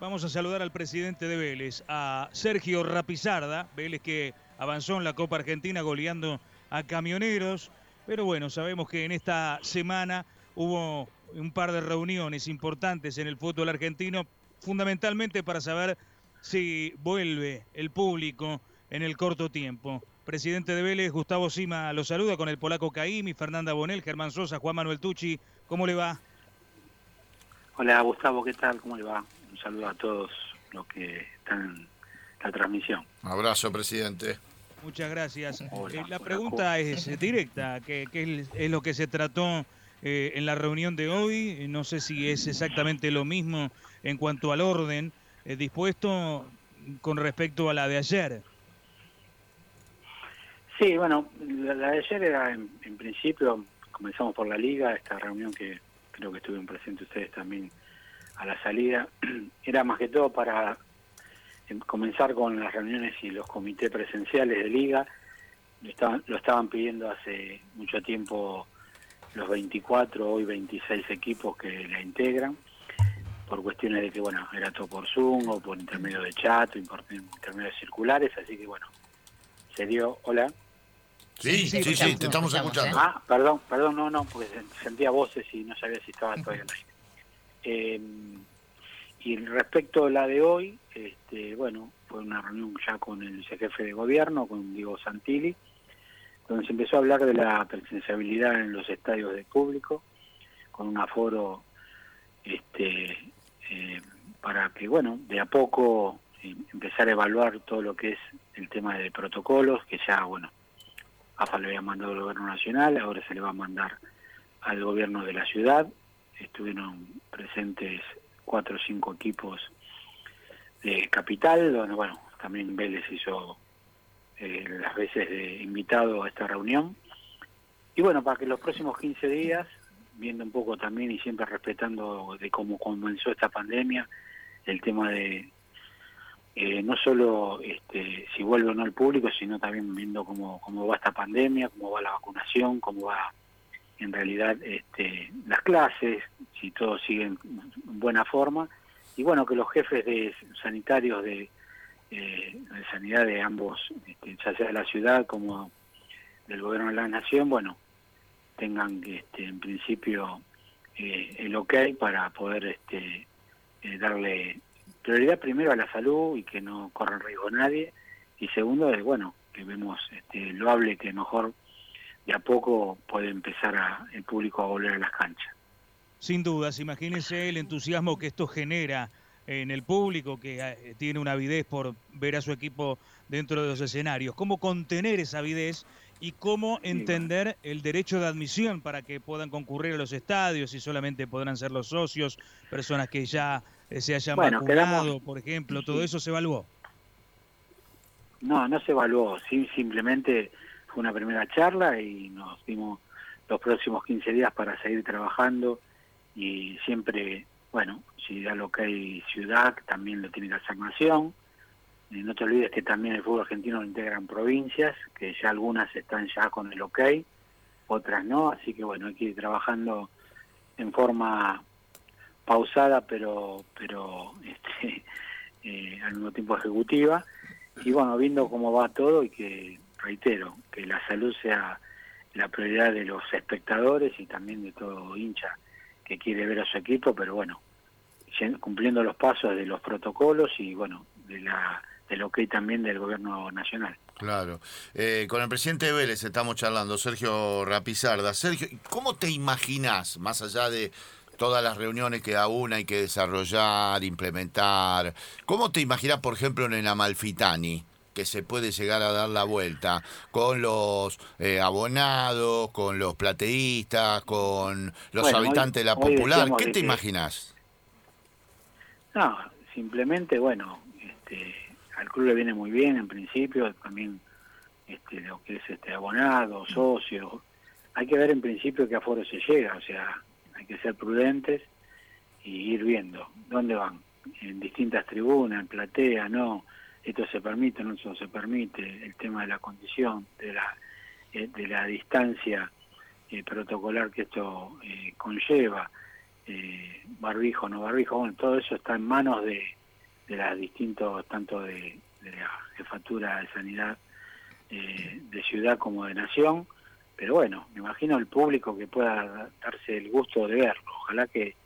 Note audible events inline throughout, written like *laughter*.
Vamos a saludar al presidente de Vélez, a Sergio Rapizarda, Vélez que avanzó en la Copa Argentina goleando a camioneros, pero bueno, sabemos que en esta semana hubo un par de reuniones importantes en el fútbol argentino, fundamentalmente para saber si vuelve el público en el corto tiempo. Presidente de Vélez, Gustavo Sima, lo saluda con el polaco Caimi, Fernanda Bonel, Germán Sosa, Juan Manuel Tucci. ¿Cómo le va? Hola Gustavo, ¿qué tal? ¿Cómo le va? Saludo a todos los que están en la transmisión. Abrazo, presidente. Muchas gracias. Eh, la pregunta es directa, ¿qué, es, lo que se trató eh, en la reunión de hoy? No sé si es exactamente lo mismo en cuanto al orden eh, dispuesto con respecto a la de ayer. Sí, bueno, la, de ayer era en, principio, comenzamos por la liga, esta reunión que creo que estuvieron presentes ustedes también a la salida, *clears throat* era más que todo para em, comenzar con las reuniones y los comités presenciales de liga. Lo estaban, lo estaban pidiendo hace mucho tiempo los 24, hoy 26 equipos que la integran, por cuestiones de que, bueno, era todo por Zoom o por intermedio de chat o por intermedio de circulares, así que, bueno, se dio, hola. Sí, sí, sí, te estamos escuchando. Ah, perdón, perdón, no, no, porque sentía voces y no sabía si estaba *laughs* todavía en eh, y respecto a la de hoy, este, bueno, fue una reunión ya con el jefe de gobierno, con Diego Santilli, donde se empezó a hablar de la presenciabilidad en los estadios de público, con un aforo este, eh, para que, bueno, de a poco eh, empezar a evaluar todo lo que es el tema de protocolos, que ya, bueno, AFA le había mandado al gobierno nacional, ahora se le va a mandar al gobierno de la ciudad. Estuvieron presentes cuatro o cinco equipos de capital, donde bueno, también Vélez hizo eh, las veces de invitado a esta reunión. Y bueno, para que los próximos 15 días, viendo un poco también y siempre respetando de cómo comenzó esta pandemia, el tema de eh, no solo este, si vuelve o no el público, sino también viendo cómo, cómo va esta pandemia, cómo va la vacunación, cómo va en realidad este, las clases, si todo sigue en buena forma. Y bueno, que los jefes de sanitarios de, eh, sanidad de ambos, este, ya sea de la ciudad como del gobierno de la nación, bueno, tengan este, en principio eh, el ok para poder este, darle prioridad primero a la salud y que no corra riesgo nadie, y segundo es, bueno, que vemos este, loable que mejor de a poco puede empezar a, el público a volver a las canchas. Sin dudas, imagínese el entusiasmo que esto genera en el público que eh, tiene una avidez por ver a su equipo dentro de los escenarios. ¿Cómo contener esa avidez y cómo entender el derecho de admisión para que puedan concurrir a los estadios y solamente podrán ser los socios, personas que ya eh, se hayan vacunado, por ejemplo, todo eso se evaluó. No, no se evaluó, sí, simplemente fue una primera charla y nos dimos los próximos 15 días para seguir trabajando y siempre, bueno, si da lo que hay ciudad, también lo tiene que hacer. Y no te olvides que también el fútbol argentino lo integran provincias, que ya algunas están ya con el ok, otras no, así que bueno, hay que ir trabajando en forma pausada pero pero *laughs* este, eh, al mismo tiempo ejecutiva y bueno viendo cómo va todo y que reitero que la salud sea la prioridad de los espectadores y también de todo hincha que quiere ver a su equipo pero bueno cumpliendo los pasos de los protocolos y bueno de la del ok también del gobierno nacional Claro. Eh, con el presidente de Vélez estamos charlando, Sergio Rapizarda. Sergio, ¿cómo te imaginas, más allá de todas las reuniones que aún hay que desarrollar, implementar. ¿Cómo te imaginas, por ejemplo, en el Amalfitani? Que se puede llegar a dar la vuelta con los eh, abonados, con los plateístas, con los habitantes de la popular. ¿Qué te imaginas? No, simplemente, bueno, este, al club le viene muy bien en principio, también este, lo que es este abonado, socio. Hay que ver en principio qué aforo se llega, o sea, hay que ser prudentes y ir viendo dónde van, en distintas tribunas, en platea, no, esto se permite, no eso se permite, el tema de la condición, de la, eh, de la distancia eh, protocolar que esto eh, conlleva, barbijo, no barbijo, bueno, todo eso está en manos de, de las distintos, tanto de, la jefatura de sanidad eh, de ciudad como de nación, pero bueno, me imagino el público que pueda darse el gusto de verlo, ojalá que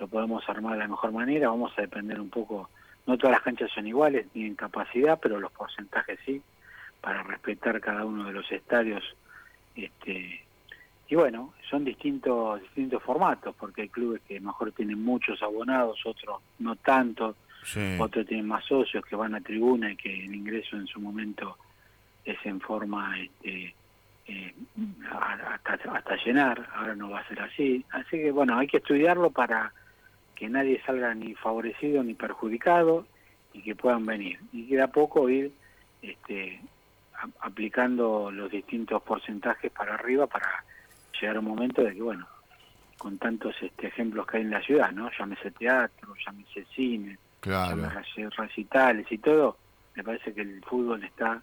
lo podamos armar de la mejor manera, vamos a depender un poco, no todas las canchas son iguales ni en capacidad, pero los porcentajes sí, para respetar cada uno de los estadios, este y bueno, son distintos distintos formatos, porque hay clubes que mejor tienen muchos abonados, otros no tanto, otros tienen más socios que van a tribuna y que el ingreso en su momento es en forma este, eh, hasta, hasta llenar, ahora no va a ser así. Así que bueno, hay que estudiarlo para que nadie salga ni favorecido ni perjudicado y que puedan venir. Y queda poco ir este, aplicando los distintos porcentajes para arriba para llegar a un momento de que, bueno, con tantos este, ejemplos que hay en la ciudad, ¿no? Llámese teatro, llámese cine, llámese recitales y todo, me parece que el fútbol está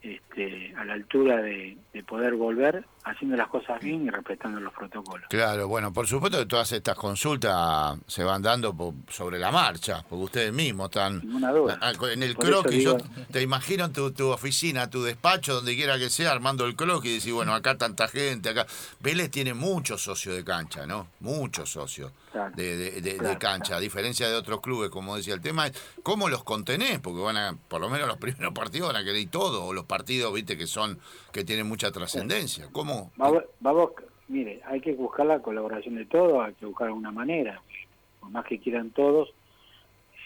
este, a la altura de, poder volver haciendo las cosas bien y respetando los protocolos. Claro, bueno, por supuesto que todas estas consultas se van dando sobre la marcha, porque ustedes mismos están en el croquis. Yo te imagino tu, tu oficina, tu despacho, donde quiera que sea, armando el croquis y decir, bueno, acá tanta gente, acá. Vélez tiene muchos socios de cancha, ¿no? Muchos socios de, cancha, a diferencia de otros clubes, como decía el tema, es cómo los contenés, porque van a, por lo menos los *laughs* primeros partidos van a querer todo, o los partidos, viste, que son, que tienen mucha trascendencia. ¿Cómo? Vamos, mire, hay que buscar la colaboración de todos, hay que buscar una manera, por más que quieran todos,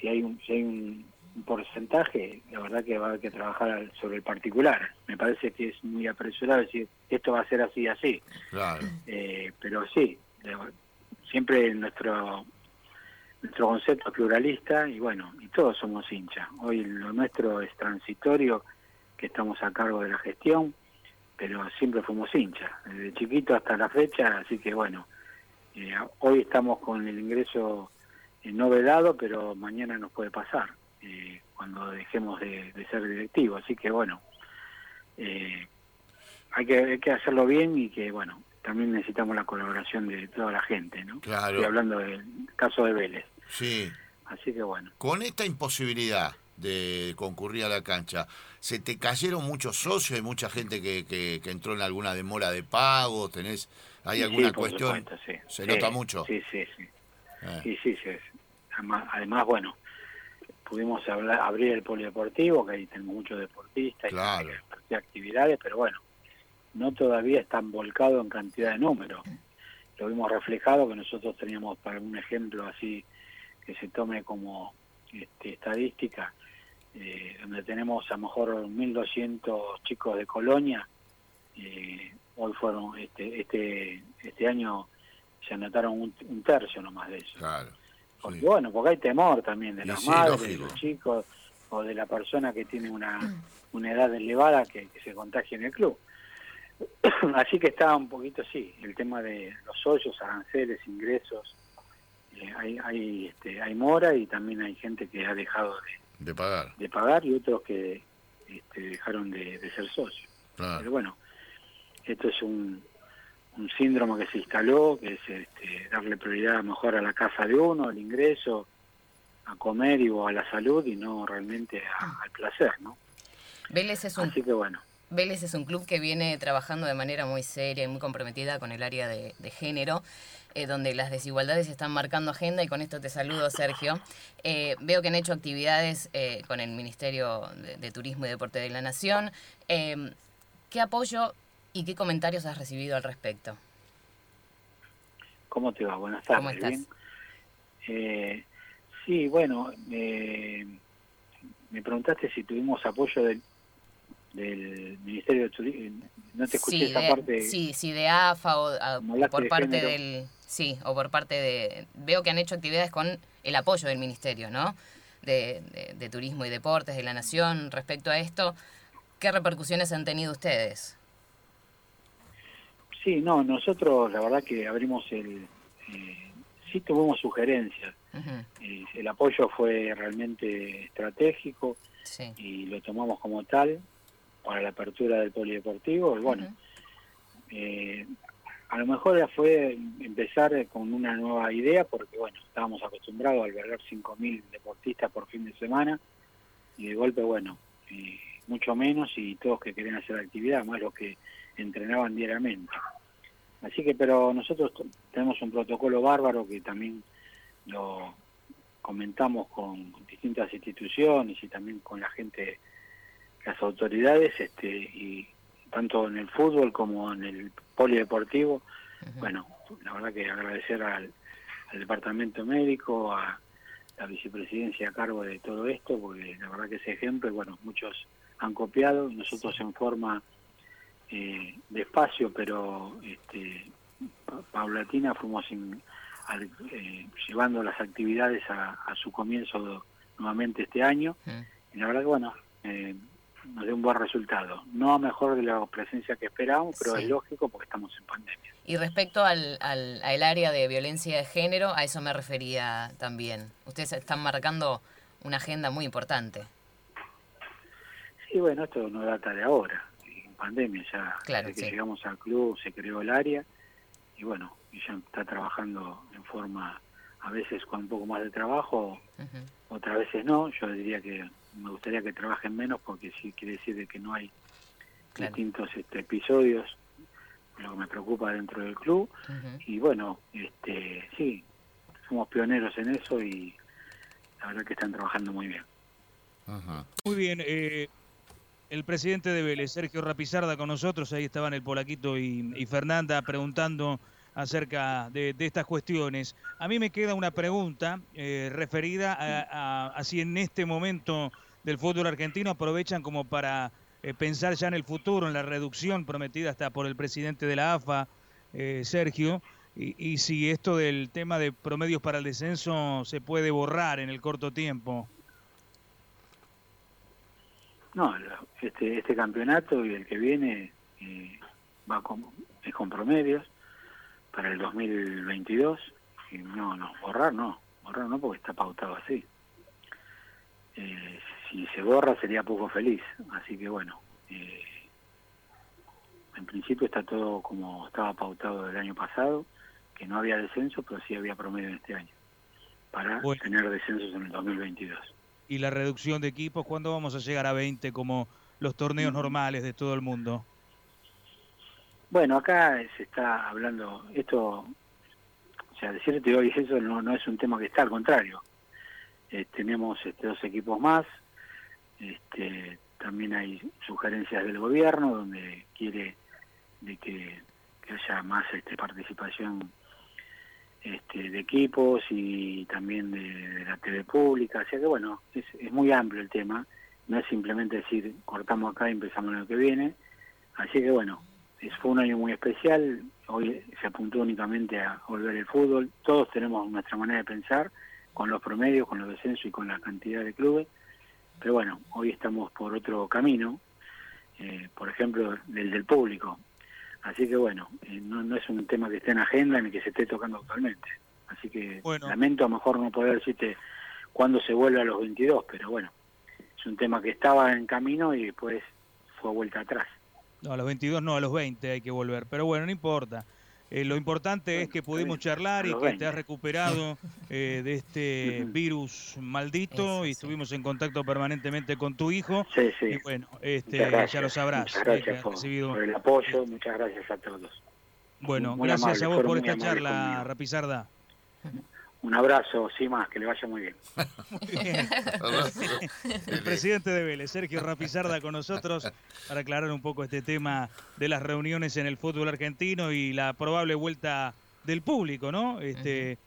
si hay un, si hay un, porcentaje, la verdad que va a haber que trabajar sobre el particular. Me parece que es muy apresurado decir, esto va a ser así, así. Claro. Eh, pero sí, siempre nuestro nuestro concepto es pluralista y bueno, y todos somos hinchas. Hoy lo nuestro es transitorio, que estamos a cargo de la gestión, pero siempre fuimos hinchas, desde chiquito hasta la fecha, así que bueno, eh, hoy estamos con el ingreso eh, no vedado, pero mañana nos puede pasar, eh, cuando dejemos de, ser directivos, así que bueno, hay, que, hay que hacerlo bien y que bueno, también necesitamos la colaboración de toda la gente, ¿no? Claro. Estoy hablando del caso de Vélez. Sí. Así que bueno. Con esta imposibilidad de concurrir a la cancha, ¿se te cayeron muchos socios? ¿Hay mucha gente que, que, entró en alguna demora de pago? ¿Tenés, ¿Hay alguna cuestión? ¿Se nota mucho? Sí, sí, sí. Eh. Sí, sí, sí. Además, además, bueno, pudimos hablar, abrir el polideportivo, que ahí tenemos muchos deportistas claro. y actividades, pero bueno, no todavía están volcados en cantidad de números. Lo vimos reflejado que nosotros teníamos, para un ejemplo así que se tome como este, estadística, eh, donde tenemos a lo mejor 1.200 chicos de Colonia, eh, hoy fueron, este, este, este año se anotaron un, tercio nomás de eso. Claro. Porque, Bueno, porque hay temor también de las madres, de los chicos o de la persona que tiene una, una edad elevada que, que se contagie en el club. *coughs* Así que está un poquito, sí, el tema de los hoyos, aranceles, ingresos, eh, hay, hay, este, hay mora y también hay gente que ha dejado de, de pagar de pagar y otros que este, dejaron de, ser socios. Pero bueno, esto es un, un síndrome que se instaló, que es este, darle prioridad mejor a la casa de uno, al ingreso, a comer y o a la salud y no realmente al placer, ¿no? Vélez es un... Así que bueno. Vélez es un club que viene trabajando de manera muy seria y muy comprometida con el área de, género, eh, donde las desigualdades están marcando agenda y con esto te saludo, Sergio. Eh, veo que han hecho actividades eh, con el Ministerio de, Turismo y Deporte de la Nación. ¿Qué apoyo y qué comentarios has recibido al respecto? ¿Cómo te va? Buenas tardes. ¿Cómo estás? sí, bueno, me preguntaste si tuvimos apoyo del del Ministerio de Turismo. No te escuché esa parte. Sí, sí, de AFA o, por parte del. Sí, o por parte de. Veo que han hecho actividades con el apoyo del Ministerio, ¿no? De, de, Turismo y Deportes de la Nación respecto a esto. ¿Qué repercusiones han tenido ustedes? Sí, no, nosotros la verdad que abrimos el. Eh, sí tuvimos sugerencias. Eh, el apoyo fue realmente estratégico y lo tomamos como tal para la apertura del polideportivo. Y bueno, eh, a lo mejor fue empezar con una nueva idea porque, bueno, estábamos acostumbrados a albergar 5.000 deportistas por fin de semana y de golpe, bueno, eh, mucho menos y todos que querían hacer actividad, más los que entrenaban diariamente. Así que, pero nosotros tenemos un protocolo bárbaro que también lo comentamos con distintas instituciones y también con la gente, las autoridades, este, y tanto en el fútbol como en el polideportivo. Bueno, la verdad que agradecer al, departamento médico, a la vicepresidencia a cargo de todo esto, porque la verdad que ese ejemplo, bueno, muchos han copiado, nosotros en forma eh, despacio, pero este, paulatina fuimos eh, llevando las actividades a, su comienzo nuevamente este año. Y la verdad que, bueno, eh, nos dio un buen resultado. No a mejor de la presencia que esperábamos, pero es lógico porque estamos en pandemia. Y respecto al, al, al, área de violencia de género, a eso me refería también. Ustedes están marcando una agenda muy importante. Sí, bueno, esto no data de ahora, en pandemia ya. Claro, desde que llegamos al club se creó el área y bueno, ya está trabajando en forma, a veces con un poco más de trabajo, otras veces no. Yo diría que me gustaría que trabajen menos porque sí quiere decir de que no hay distintos este, episodios, lo que me preocupa dentro del club. Y bueno, este sí, somos pioneros en eso y la verdad que están trabajando muy bien. Muy bien. Eh, el presidente de Vélez, Sergio Rapizarda, con nosotros, ahí estaban el Polaquito y, Fernanda preguntando acerca de, estas cuestiones. A mí me queda una pregunta eh, referida a, si en este momento del fútbol argentino aprovechan como para eh, pensar ya en el futuro, en la reducción prometida hasta por el presidente de la AFA, eh, Sergio, y, y, si esto del tema de promedios para el descenso se puede borrar en el corto tiempo. No, este, este campeonato y el que viene va con, es con promedios para el 2022 y no, no, borrar no, borrar no porque está pautado así. Eh, si se borra sería poco feliz, así que bueno, eh, en principio está todo como estaba pautado el año pasado, que no había descenso, pero sí había promedio en este año, para tener descensos en el 2022. ¿Y la reducción de equipos, cuándo vamos a llegar a 20 como los torneos normales de todo el mundo? Bueno, acá se está hablando, esto, o sea, decirte hoy eso no, no es un tema que está, al contrario. Eh, tenemos este, dos equipos más, este, también hay sugerencias del gobierno donde quiere de que, haya más este, participación este, de equipos y también de, la TV pública, o sea que bueno, es, es muy amplio el tema, no es simplemente decir cortamos acá y empezamos lo que viene, así que bueno, fue un año muy especial, hoy se apuntó únicamente a volver el fútbol, todos tenemos nuestra manera de pensar, con los promedios, con los descensos y con la cantidad de clubes, pero bueno, hoy estamos por otro camino, eh, por ejemplo, del del público, así que bueno, eh, no, no es un tema que esté en agenda ni que se esté tocando actualmente, así que lamento a lo mejor no poder decirte cuándo se vuelve a los 22, pero bueno, es un tema que estaba en camino y después fue vuelta atrás. No, a los 22 no, a los 20 hay que volver. Pero bueno, no importa. Eh, lo importante es que pudimos charlar y que te has recuperado *laughs* eh, de este virus maldito y estuvimos en contacto permanentemente con tu hijo. Sí, sí. Y bueno, este, ya lo sabrás. Muchas gracias por, el apoyo, muchas gracias a todos. Bueno, gracias a vos por esta charla, Rapizarda. *laughs* Un abrazo, sí más, que le vaya muy bien. *laughs* El presidente de Vélez, Sergio Rapizarda, con nosotros para aclarar un poco este tema de las reuniones en el fútbol argentino y la probable vuelta del público, ¿no? Este,